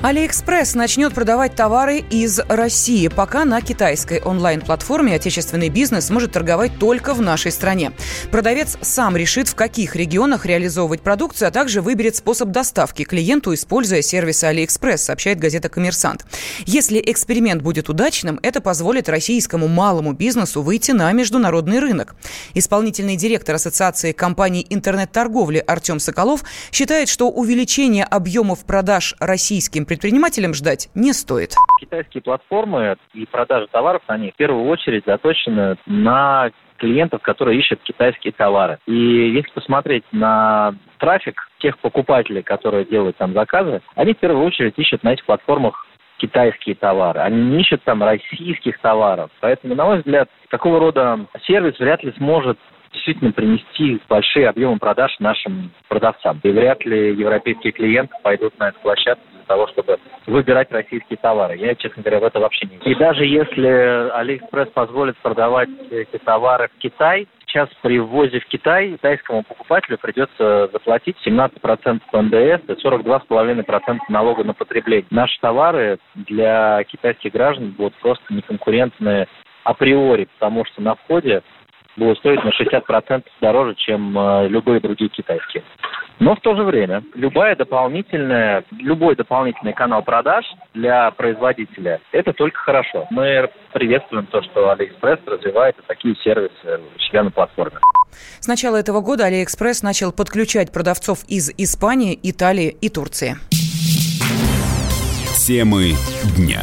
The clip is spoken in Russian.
Алиэкспресс начнет продавать товары из России. Пока на китайской онлайн-платформе отечественный бизнес может торговать только в нашей стране. Продавец сам решит, в каких регионах реализовывать продукцию, а также выберет способ доставки клиенту, используя сервисы Алиэкспресс, сообщает газета «Коммерсант». Если эксперимент будет удачным, это позволит российскому малому бизнесу выйти на международный рынок. Исполнительный директор Ассоциации компаний интернет-торговли Артем Соколов считает, что увеличение объемов продаж российским предпринимателям ждать не стоит. Китайские платформы и продажи товаров, они в первую очередь заточены на клиентов, которые ищут китайские товары. И если посмотреть на трафик тех покупателей, которые делают там заказы, они в первую очередь ищут на этих платформах китайские товары. Они не ищут там российских товаров. Поэтому, на мой взгляд, такого рода сервис вряд ли сможет действительно принести большие объемы продаж нашим продавцам. И вряд ли европейские клиенты пойдут на эту площадку того, чтобы выбирать российские товары. Я, честно говоря, в это вообще не верю. И даже если Алиэкспресс позволит продавать эти товары в Китай, сейчас при ввозе в Китай китайскому покупателю придется заплатить 17% НДС и 42,5% налога на потребление. Наши товары для китайских граждан будут просто неконкурентны априори, потому что на входе будут стоить на 60% дороже, чем э, любые другие китайские. Но в то же время любая дополнительная, любой дополнительный канал продаж для производителя – это только хорошо. Мы приветствуем то, что Алиэкспресс развивает такие сервисы у себя на платформе. С начала этого года Алиэкспресс начал подключать продавцов из Испании, Италии и Турции. Темы дня.